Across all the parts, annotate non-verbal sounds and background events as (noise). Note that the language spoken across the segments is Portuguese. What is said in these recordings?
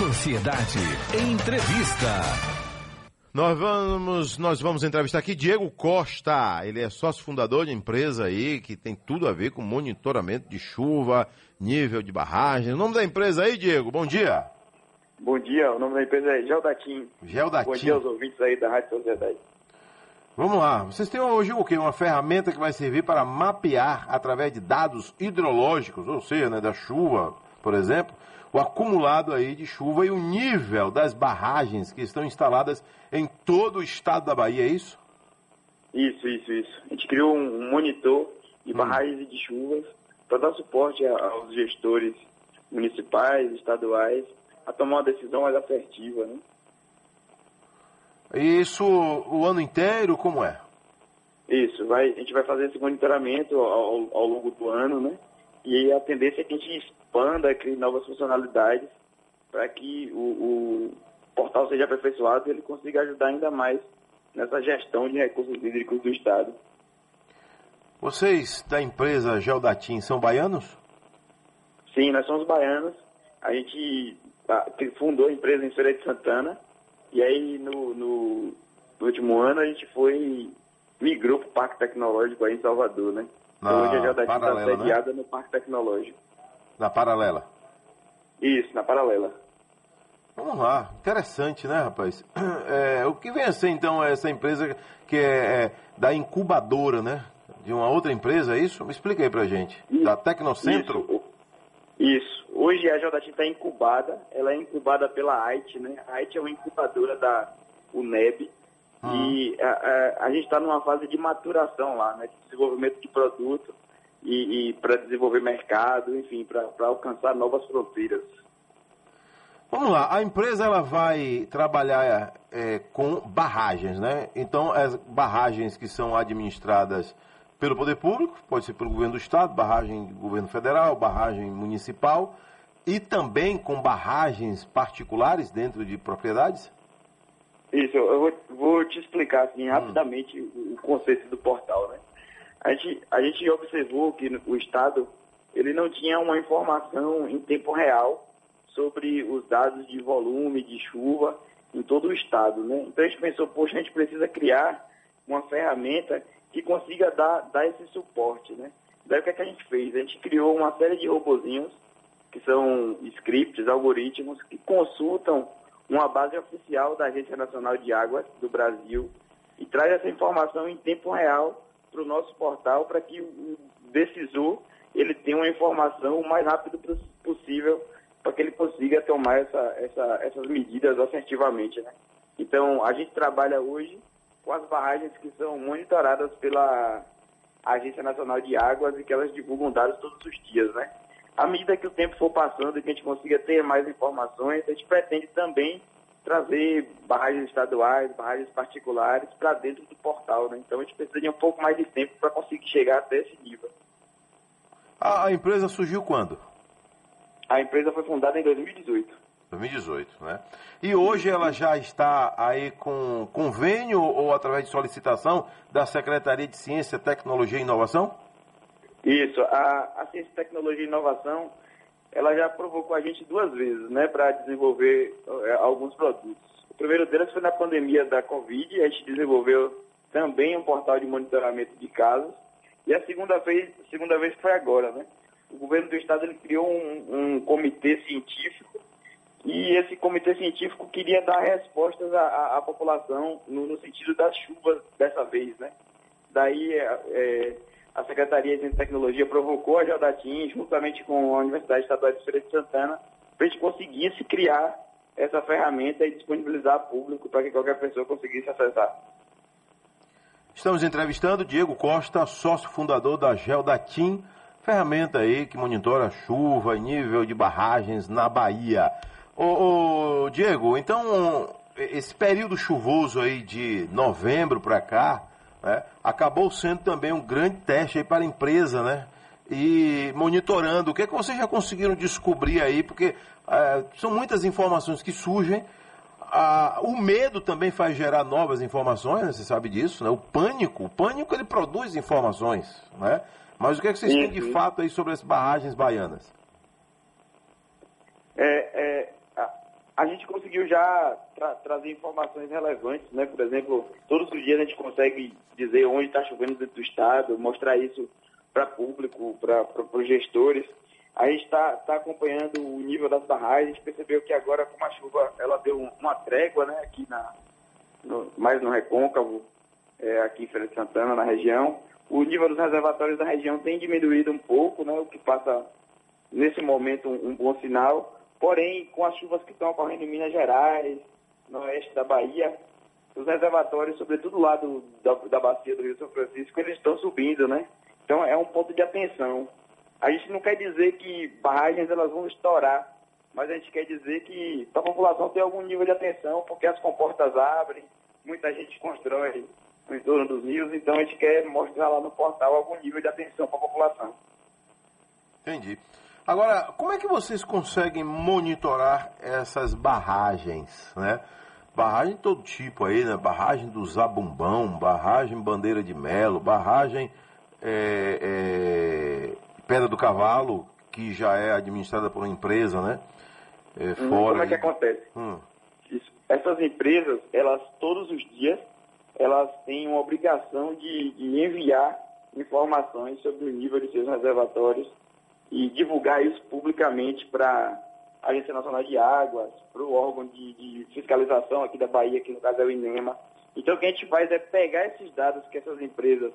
Sociedade Entrevista. Nós vamos, nós vamos entrevistar aqui Diego Costa. Ele é sócio fundador de empresa aí que tem tudo a ver com monitoramento de chuva, nível de barragem. O nome da empresa aí, Diego? Bom dia. Bom dia, o nome da empresa é Geldatim. Geldatim. Bom dia aos ouvintes aí da Rádio Sociedade. Vamos lá. Vocês têm hoje o quê? Uma ferramenta que vai servir para mapear através de dados hidrológicos, ou seja, né, da chuva, por exemplo, o acumulado aí de chuva e o nível das barragens que estão instaladas em todo o estado da Bahia, é isso? Isso, isso, isso. A gente criou um monitor de hum. barragens e de chuvas para dar suporte aos gestores municipais, estaduais, a tomar uma decisão mais assertiva, né? Isso o ano inteiro, como é? Isso, vai, a gente vai fazer esse monitoramento ao, ao longo do ano, né? E a tendência é que a gente expanda, crie novas funcionalidades para que o, o, portal seja aperfeiçoado e ele consiga ajudar ainda mais nessa gestão de recursos hídricos do Estado. Vocês da empresa Geodatim são baianos? Sim, nós somos baianos. A gente fundou a empresa em Feira de Santana e aí no, no, no último ano a gente foi migrou para o Parque Tecnológico aí em Salvador, né? Na Hoje a Geodatim está sediada né? no Parque Tecnológico. Na paralela? Isso, na paralela. Vamos lá, interessante, né, rapaz? (clears throat) É, o que vem a ser então essa empresa que é, é, da incubadora, né? De uma outra empresa, é isso? Me explica aí pra gente. Isso, da Tecnocentro? Isso. isso. Hoje a Jodatim está incubada, ela é incubada pela AIT, né? A AIT é uma incubadora da UNEB. Hum. E a, a, a gente está numa fase de maturação lá, né? De desenvolvimento de produto e, e para desenvolver mercado, enfim, para alcançar novas fronteiras. Vamos lá, a empresa ela vai trabalhar é, com barragens, né? Então, as barragens que são administradas pelo poder público, pode ser pelo governo do estado, barragem do governo federal, barragem municipal, e também com barragens particulares dentro de propriedades? Isso, eu vou, vou te explicar assim, hum. rapidamente o conceito do portal, né? A gente, a gente observou que o Estado ele não tinha uma informação em tempo real sobre os dados de volume, de chuva em todo o Estado. Né? Então a gente pensou, poxa, a gente precisa criar uma ferramenta que consiga dar, dar esse suporte. Né? Daí o que, é que a gente fez? A gente criou uma série de robozinhos, que são scripts, algoritmos, que consultam uma base oficial da Agência Nacional de Águas do Brasil e traz essa informação em tempo real para o nosso portal para que o decisor ele tenha uma informação o mais rápido possível para que ele consiga tomar essa, essa, essas medidas assertivamente. Né? Então, a gente trabalha hoje com as barragens que são monitoradas pela Agência Nacional de Águas e que elas divulgam dados todos os dias. Né? À medida que o tempo for passando e que a gente consiga ter mais informações, a gente pretende também trazer barragens estaduais, barragens particulares para dentro do portal. Né? Então a gente precisa de um pouco mais de tempo para conseguir chegar até esse nível. A, empresa surgiu quando? A empresa foi fundada em 2018. 2018, né? E hoje ela já está aí com convênio ou através de solicitação da Secretaria de Ciência, Tecnologia e Inovação? Isso, a, a Ciência, Tecnologia e Inovação ela já provocou a gente duas vezes, né, para desenvolver é, alguns produtos. O primeiro deles foi na pandemia da Covid, a gente desenvolveu também um portal de monitoramento de casos. E a segunda vez, segunda vez foi agora, né? O governo do estado ele criou um, um comitê científico e esse comitê científico queria dar respostas à, à, população no, no, sentido das chuvas dessa vez, né? Daí é, é a Secretaria de Tecnologia provocou a Geodatim, juntamente com a Universidade Estadual de Feira de Santana, para a gente conseguisse criar essa ferramenta e disponibilizar ao público para que qualquer pessoa conseguisse acessar. Estamos entrevistando Diego Costa, sócio fundador da Geodatim, ferramenta aí que monitora chuva e nível de barragens na Bahia. Ô, ô Diego, então esse período chuvoso aí de novembro para cá, né, acabou sendo também um grande teste aí para a empresa, né? E monitorando, o que é que vocês já conseguiram descobrir aí? Porque é, são muitas informações que surgem. O medo também faz gerar novas informações, né? você sabe disso, né? O pânico, o pânico ele produz informações, né? Mas o que, é que vocês têm de fato aí sobre as barragens baianas? É, é, a, conseguiu já tra trazer informações relevantes, né? Por exemplo, todos os dias a gente consegue dizer onde está chovendo dentro do estado, mostrar isso para público, para os gestores. A gente está tá acompanhando o nível das barragens, a gente percebeu que agora com a chuva ela deu uma trégua, né? Aqui na, no, mais no recôncavo, é, aqui em Feira de Santana, na região. O nível dos reservatórios da região tem diminuído um pouco, né? O que passa nesse momento um, um bom sinal Porém, com as chuvas que estão ocorrendo em Minas Gerais, no oeste da Bahia, os reservatórios, sobretudo lá do, da, da bacia do Rio São Francisco, eles estão subindo, né? Então é um ponto de atenção. A gente não quer dizer que barragens elas vão estourar, mas a gente quer dizer que a população tem algum nível de atenção, porque as comportas abrem, muita gente constrói no entorno dos rios, então a gente quer mostrar lá no portal algum nível de atenção para a população. Entendi. Agora, como é que vocês conseguem monitorar essas barragens, né? Barragem de todo tipo aí, né? Barragem do Zabumbão, barragem Bandeira de Melo, barragem é, é, Pedra do Cavalo, que já é administrada por uma empresa, né? É, hum, fora como é que acontece? Hum. Essas empresas, elas todos os dias, elas têm uma obrigação de, de enviar informações sobre o nível de seus reservatórios e divulgar isso publicamente para a Agência Nacional de Águas, para o órgão de, de, fiscalização aqui da Bahia, que no caso é o INEMA. Então o que a gente faz é pegar esses dados que essas empresas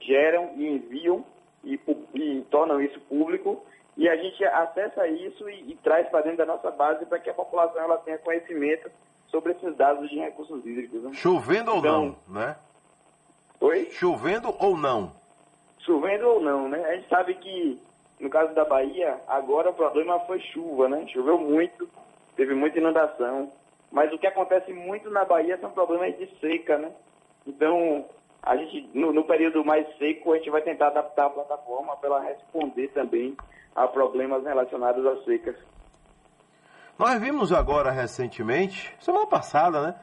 geram e enviam e, e tornam isso público e a gente acessa isso e, e traz para dentro da nossa base para que a população ela tenha conhecimento sobre esses dados de recursos hídricos. Né? Chovendo então, ou não, né? Oi? Chovendo ou não? Chovendo ou não, né? A gente sabe que no caso da Bahia, agora o problema foi chuva, né? Choveu muito, teve muita inundação. Mas o que acontece muito na Bahia são problemas de seca, né? Então, a gente, no, no período mais seco, a gente vai tentar adaptar a plataforma para ela responder também a problemas relacionados às secas. Nós vimos agora recentemente, semana passada, né?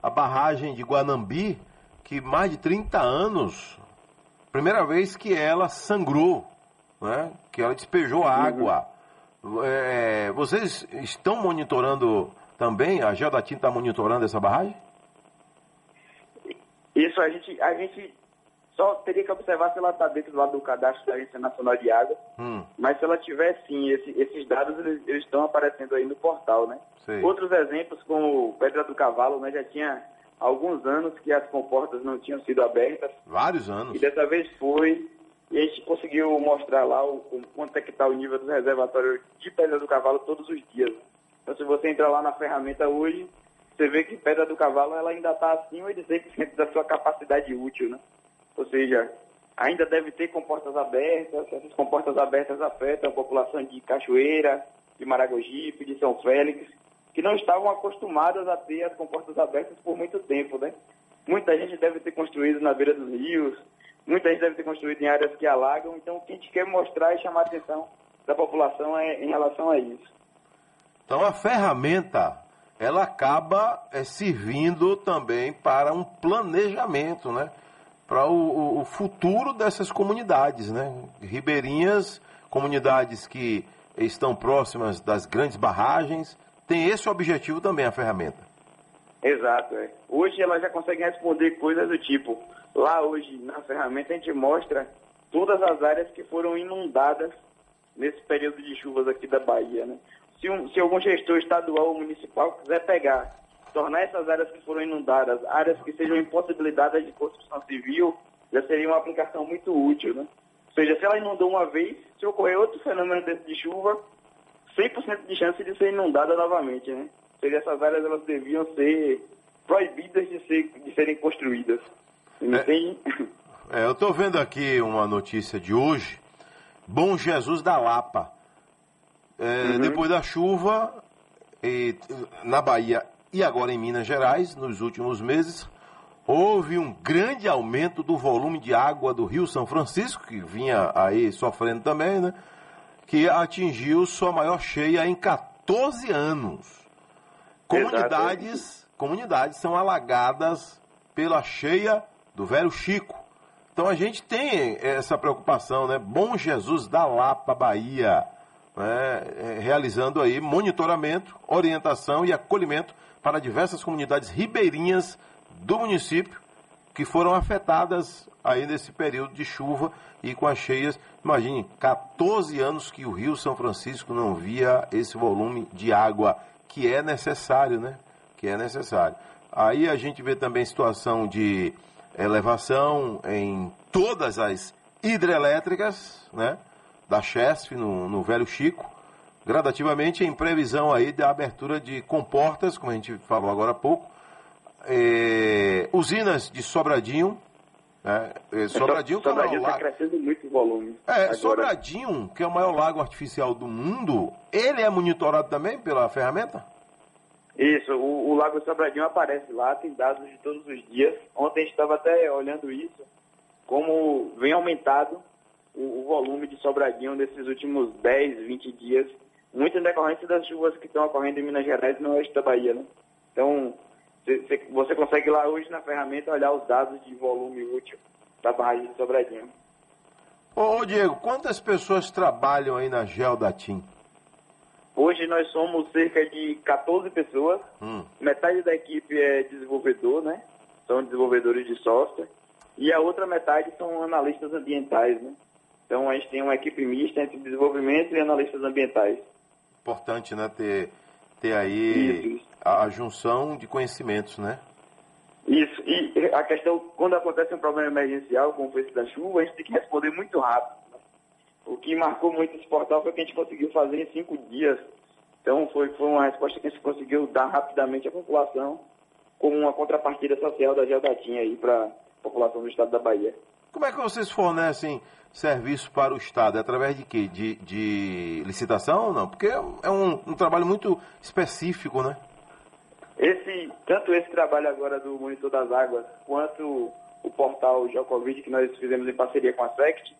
A barragem de Guanambi, que mais de 30 anos, primeira vez que ela sangrou né? que ela despejou água. Uhum. É, vocês estão monitorando também, a Geodatim está monitorando essa barragem? Isso, a gente, a gente só teria que observar se ela está dentro do lado do cadastro da Agência Nacional de Água, hum. mas se ela tiver sim, esse, esses dados eles, eles, estão aparecendo aí no portal, né? Sei. Outros exemplos, como Pedra do Cavalo, né, já tinha alguns anos que as comportas não tinham sido abertas. Vários anos. E dessa vez foi, e a gente conseguiu mostrar lá o, o quanto é que está o nível do reservatório de Pedra do Cavalo todos os dias. Então, se você entrar lá na ferramenta hoje, você vê que Pedra do Cavalo ela ainda está acima de 100% da sua capacidade útil, né? Ou seja, ainda deve ter comportas abertas, essas comportas abertas afetam a população de Cachoeira, de Maragogipe, de São Félix, que não estavam acostumadas a ter as comportas abertas por muito tempo, né? Muita gente deve ter construído na beira dos rios, Muita gente deve ter construído em áreas que alagam, então o que a gente quer mostrar e chamar a atenção da população é em relação a isso. Então a ferramenta ela acaba é, servindo também para um planejamento, né? Para o, o, futuro dessas comunidades, né? Ribeirinhas, comunidades que estão próximas das grandes barragens, tem esse objetivo também a ferramenta. Exato. É. Hoje ela já consegue responder coisas do tipo, Lá hoje, na ferramenta, a gente mostra todas as áreas que foram inundadas nesse período de chuvas aqui da Bahia. Né? Se, um, se algum gestor estadual ou municipal quiser pegar, tornar essas áreas que foram inundadas, áreas que sejam impossibilitadas de construção civil, já seria uma aplicação muito útil. Né? Ou seja, se ela inundou uma vez, se ocorrer outro fenômeno desse de chuva, 100% de chance de ser inundada novamente. Né? Ou seja, essas áreas elas deviam ser proibidas de, ser, de serem construídas. É, é, eu estou vendo aqui uma notícia de hoje. Bom Jesus da Lapa. É, uhum. Depois da chuva, e, na Bahia e agora em Minas Gerais, nos últimos meses, houve um grande aumento do volume de água do Rio São Francisco, que vinha aí sofrendo também, né? Que atingiu sua maior cheia em 14 anos. Comunidades, comunidades são alagadas pela cheia do velho Chico. Então a gente tem essa preocupação, né? Bom Jesus da Lapa, Bahia. né, realizando aí monitoramento, orientação e acolhimento para diversas comunidades ribeirinhas do município que foram afetadas aí nesse período de chuva e com as cheias. Imagine, 14 anos que o Rio São Francisco não via esse volume de água que é necessário, né? Que é necessário. Aí a gente vê também situação de elevação em todas as hidrelétricas, né? Da Chesf, no, no Velho Chico, gradativamente em previsão aí da abertura de comportas, como a gente falou agora há pouco, é, usinas de Sobradinho, né? É, (laughs) Sobradinho, que é o maior tá lago. crescendo muito volume. É, agora. Sobradinho, que é o maior lago artificial do mundo, ele é monitorado também pela ferramenta? Isso, o, o Lago Sobradinho aparece lá, tem dados de todos os dias. Ontem a gente estava até olhando isso, como vem aumentado o, o, volume de Sobradinho nesses últimos 10, 20 dias, muito em decorrência das chuvas que estão ocorrendo em Minas Gerais e no oeste da Bahia, né? Então, você consegue lá hoje na ferramenta olhar os dados de volume útil da barragem de Sobradinho. Ô, Diego, quantas pessoas trabalham aí na Geodatim? Hoje nós somos cerca de 14 pessoas. Hum. Metade da equipe é desenvolvedor, né? São desenvolvedores de software. E a outra metade são analistas ambientais, né? Então a gente tem uma equipe mista entre desenvolvimento e analistas ambientais. Importante, né? Ter, ter aí isso, a junção de conhecimentos, né? Isso. E a questão, quando acontece um problema emergencial, como foi esse da chuva, a gente tem que responder muito rápido. O que marcou muito esse portal foi que a gente conseguiu fazer em cinco dias. Então foi, foi uma resposta que a gente conseguiu dar rapidamente à população, como uma contrapartida social da Geodatinha aí para a população do estado da Bahia. Como é que vocês fornecem serviço para o Estado? É através de quê? De, de licitação ou não? Porque é um, um, trabalho muito específico, né? Esse, tanto esse trabalho agora do Monitor das Águas, quanto o portal Geocovid, que nós fizemos em parceria com a SECT,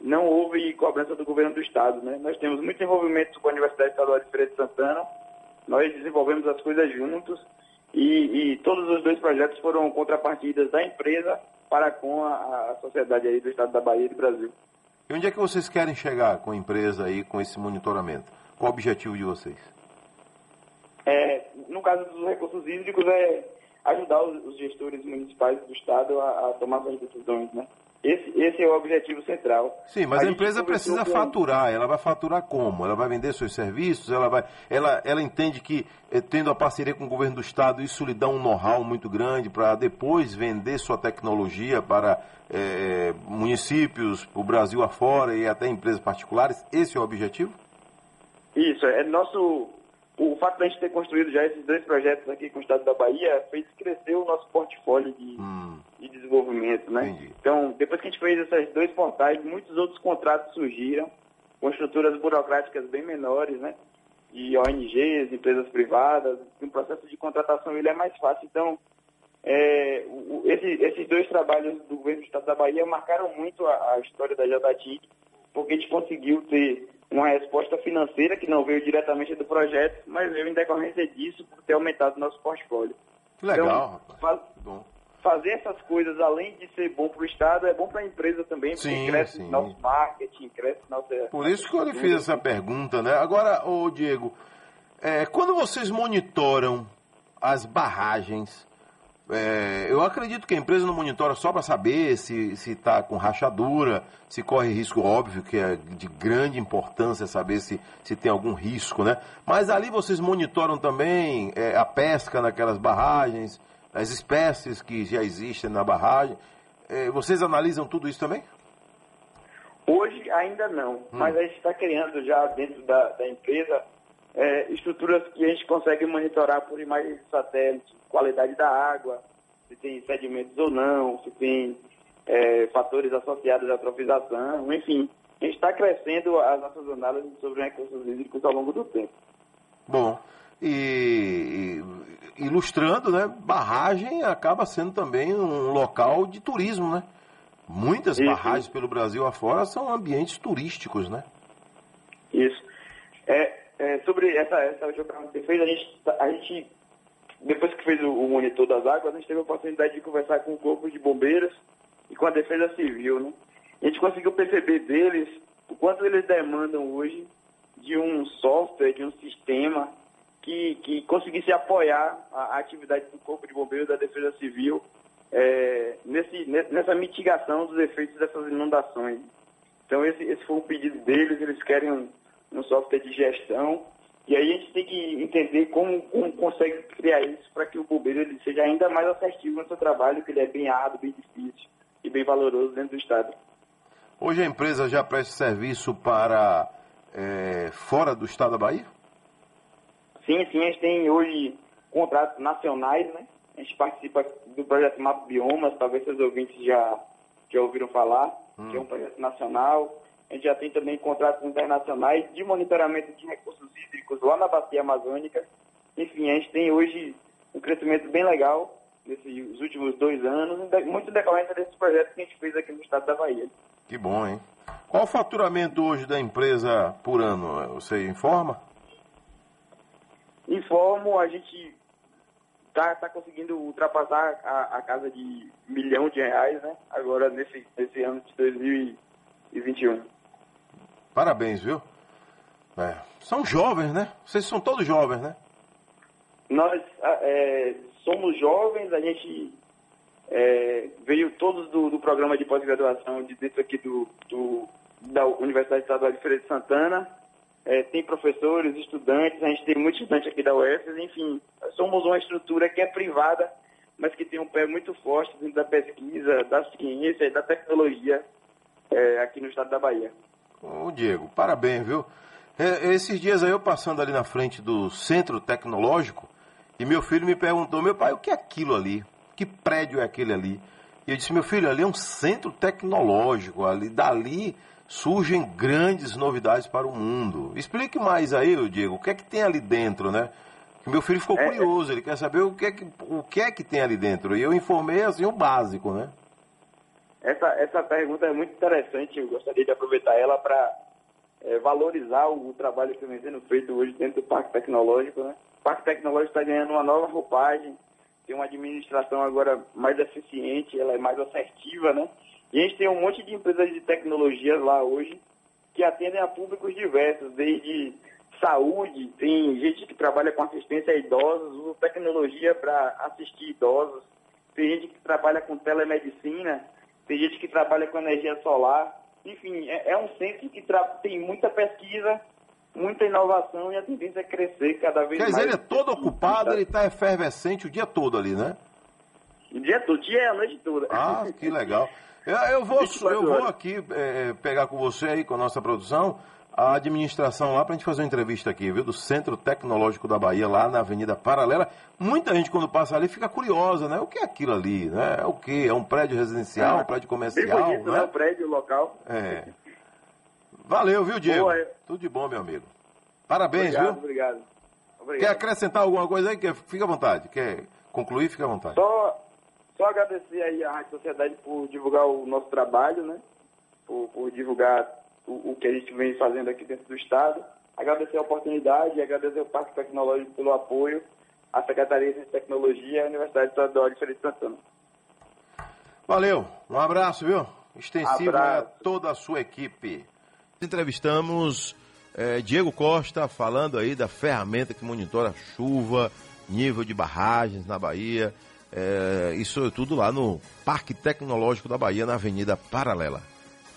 não houve cobrança do governo do Estado. Né? Nós temos muito envolvimento com a Universidade Estadual de Feira de Santana, nós desenvolvemos as coisas juntos e, e todos os dois projetos foram contrapartidas da empresa para com a, a sociedade aí do Estado da Bahia e do Brasil. E onde é que vocês querem chegar com a empresa aí, com esse monitoramento? Qual o objetivo de vocês? É, no caso dos recursos hídricos, é ajudar os, os gestores municipais do Estado a, a tomar suas decisões, né? Esse, esse é o objetivo central. Sim, mas a, a empresa precisa com... faturar. Ela vai faturar como? Ela vai vender seus serviços? Ela, vai, ela, ela entende que, eh, tendo a parceria com o governo do Estado, isso lhe dá um know-how muito grande para depois vender sua tecnologia para eh, municípios, o Brasil afora e até empresas particulares? Esse é o objetivo? Isso, é nosso o fato de a gente ter construído já esses dois projetos aqui com o Estado da Bahia fez crescer o nosso portfólio de, hum. De desenvolvimento, né? Entendi. Então, depois que a gente fez esses dois portais, muitos outros contratos surgiram com estruturas burocráticas bem menores, né? De ONGs, empresas privadas, o processo de contratação ele é mais fácil. Então, é, o, esse, esses dois trabalhos do governo do Estado da Bahia marcaram muito a, a história da Jadatim, porque a gente conseguiu ter uma resposta financeira que não veio diretamente do projeto, mas veio em decorrência disso por ter aumentado o nosso portfólio. Que legal, então, faz, fazer essas coisas, além de ser bom para o Estado, é bom para a empresa também, porque sim, cresce sim. nosso marketing, cresce nossa... Por isso que eu lhe fiz essa pergunta, né? Agora, ô Diego, é, quando vocês monitoram as barragens é, eu acredito que a empresa não monitora só para saber se está com rachadura, se corre risco óbvio, que é de grande importância saber se, se tem algum risco, né? Mas ali vocês monitoram também é, a pesca naquelas barragens, as espécies que já existem na barragem. É, vocês analisam tudo isso também? Hoje ainda não, hum. mas a gente está criando já dentro da, da empresa é, estruturas que a gente consegue monitorar por imagens de satélite, qualidade da água, se tem sedimentos ou não, se tem é, fatores associados à atrofização, enfim. A gente está crescendo as nossas análises sobre recursos hídricos ao longo do tempo. Bom, e ilustrando, né, barragem acaba sendo também um local de turismo, né? Muitas Isso. barragens pelo Brasil afora são ambientes turísticos, né? Isso. É, é, sobre essa, essa última pergunta que você fez, a gente, a gente depois que fez o, o, monitor das águas, a gente teve a oportunidade de conversar com o Corpo de Bombeiros e com a Defesa Civil, né? A gente conseguiu perceber deles o quanto eles demandam hoje de um software, de um sistema que, que conseguisse apoiar a, a atividade do Corpo de Bombeiros da Defesa Civil é, nesse, nessa mitigação dos efeitos dessas inundações. Então esse, esse foi o pedido deles, eles querem um, um software de gestão e aí a gente tem que entender como, como consegue criar isso para que o bombeiro ele seja ainda mais assertivo no seu trabalho, que ele é bem árduo, bem difícil e bem valoroso dentro do Estado. Hoje a empresa já presta serviço para é, fora do Estado da Bahia? Sim, sim, a gente tem hoje contratos nacionais, né? A gente participa do projeto Mapa Biomas, talvez seus ouvintes já, já ouviram falar, hum. que é um projeto nacional. A gente já tem também contratos internacionais de monitoramento de recursos hídricos lá na bacia amazônica. Enfim, a gente tem hoje um crescimento bem legal nesses últimos dois anos, muito decorrente desses projetos que a gente fez aqui no estado da Bahia. Que bom, hein? Qual o faturamento hoje da empresa por ano? Você informa? Informo, a gente está tá conseguindo ultrapassar a, a, casa de milhão de reais, né? Agora nesse, nesse ano de 2021. Parabéns, viu? É. São jovens, né? Vocês são todos jovens, né? Nós é, somos jovens, a gente é, veio todos do, do programa de pós-graduação de dentro aqui do, do, da Universidade Estadual de Feira de Santana. É, tem professores, estudantes, a gente tem muitos estudantes aqui da UFES, enfim, somos uma estrutura que é privada, mas que tem um pé muito forte dentro da pesquisa, da ciência e da tecnologia é, aqui no estado da Bahia. Ô Diego, parabéns, viu? É, esses dias aí eu passando ali na frente do Centro Tecnológico e meu filho me perguntou, meu pai, o que é aquilo ali? Que prédio é aquele ali? E eu disse, meu filho, ali é um centro tecnológico, ali dali surgem grandes novidades para o mundo. Explique mais aí, Diego, o que é que tem ali dentro, né? Que meu filho ficou é, curioso, ele quer saber o que, é que, o que é que tem ali dentro. E eu informei assim o básico, né? Essa, essa pergunta é muito interessante, eu gostaria de aproveitar ela para é, valorizar o, o, trabalho que vem sendo feito hoje dentro do Parque Tecnológico. Né? O Parque Tecnológico está ganhando uma nova roupagem, tem uma administração agora mais eficiente, ela é mais assertiva, né? E a gente tem um monte de empresas de tecnologia lá hoje que atendem a públicos diversos, desde saúde, tem gente que trabalha com assistência a idosos, usa tecnologia para assistir idosos, tem gente que trabalha com telemedicina, tem gente que trabalha com energia solar. Enfim, é, é um centro que tem muita pesquisa, muita inovação e a tendência é crescer cada vez mais. Quer dizer, ele é todo ocupado, ele está efervescente o dia todo ali, né? O dia todo, o dia é a noite toda. Ah, que legal. (laughs) Eu, eu vou, eu vou aqui é, pegar com você aí, com a nossa produção, a administração lá para a gente fazer uma entrevista aqui, viu? Do Centro Tecnológico da Bahia, lá na Avenida Paralela. Muita gente, quando passa ali, fica curiosa, né? O que é aquilo ali, né? É o quê? É um prédio residencial, é, um prédio comercial, bonito, né? né? Um prédio local. É. Valeu, viu, Diego? Boa, eu... Tudo de bom, meu amigo. Parabéns, obrigado, viu? Obrigado. obrigado. Quer acrescentar alguma coisa aí? Fica à vontade. Quer concluir? Fica à vontade. Só, só agradecer aí à Rádio Sociedade por divulgar o nosso trabalho, né? Por, por divulgar o, o, que a gente vem fazendo aqui dentro do Estado. Agradecer a oportunidade e agradecer ao Parque Tecnológico pelo apoio, à Secretaria de Tecnologia e à Universidade Estadual de Feira Santana. Valeu, um abraço, viu? Extensivo abraço. a toda a sua equipe. Entrevistamos é, Diego Costa falando aí da ferramenta que monitora chuva, nível de barragens na Bahia. É, tudo lá no Parque Tecnológico da Bahia, na Avenida Paralela.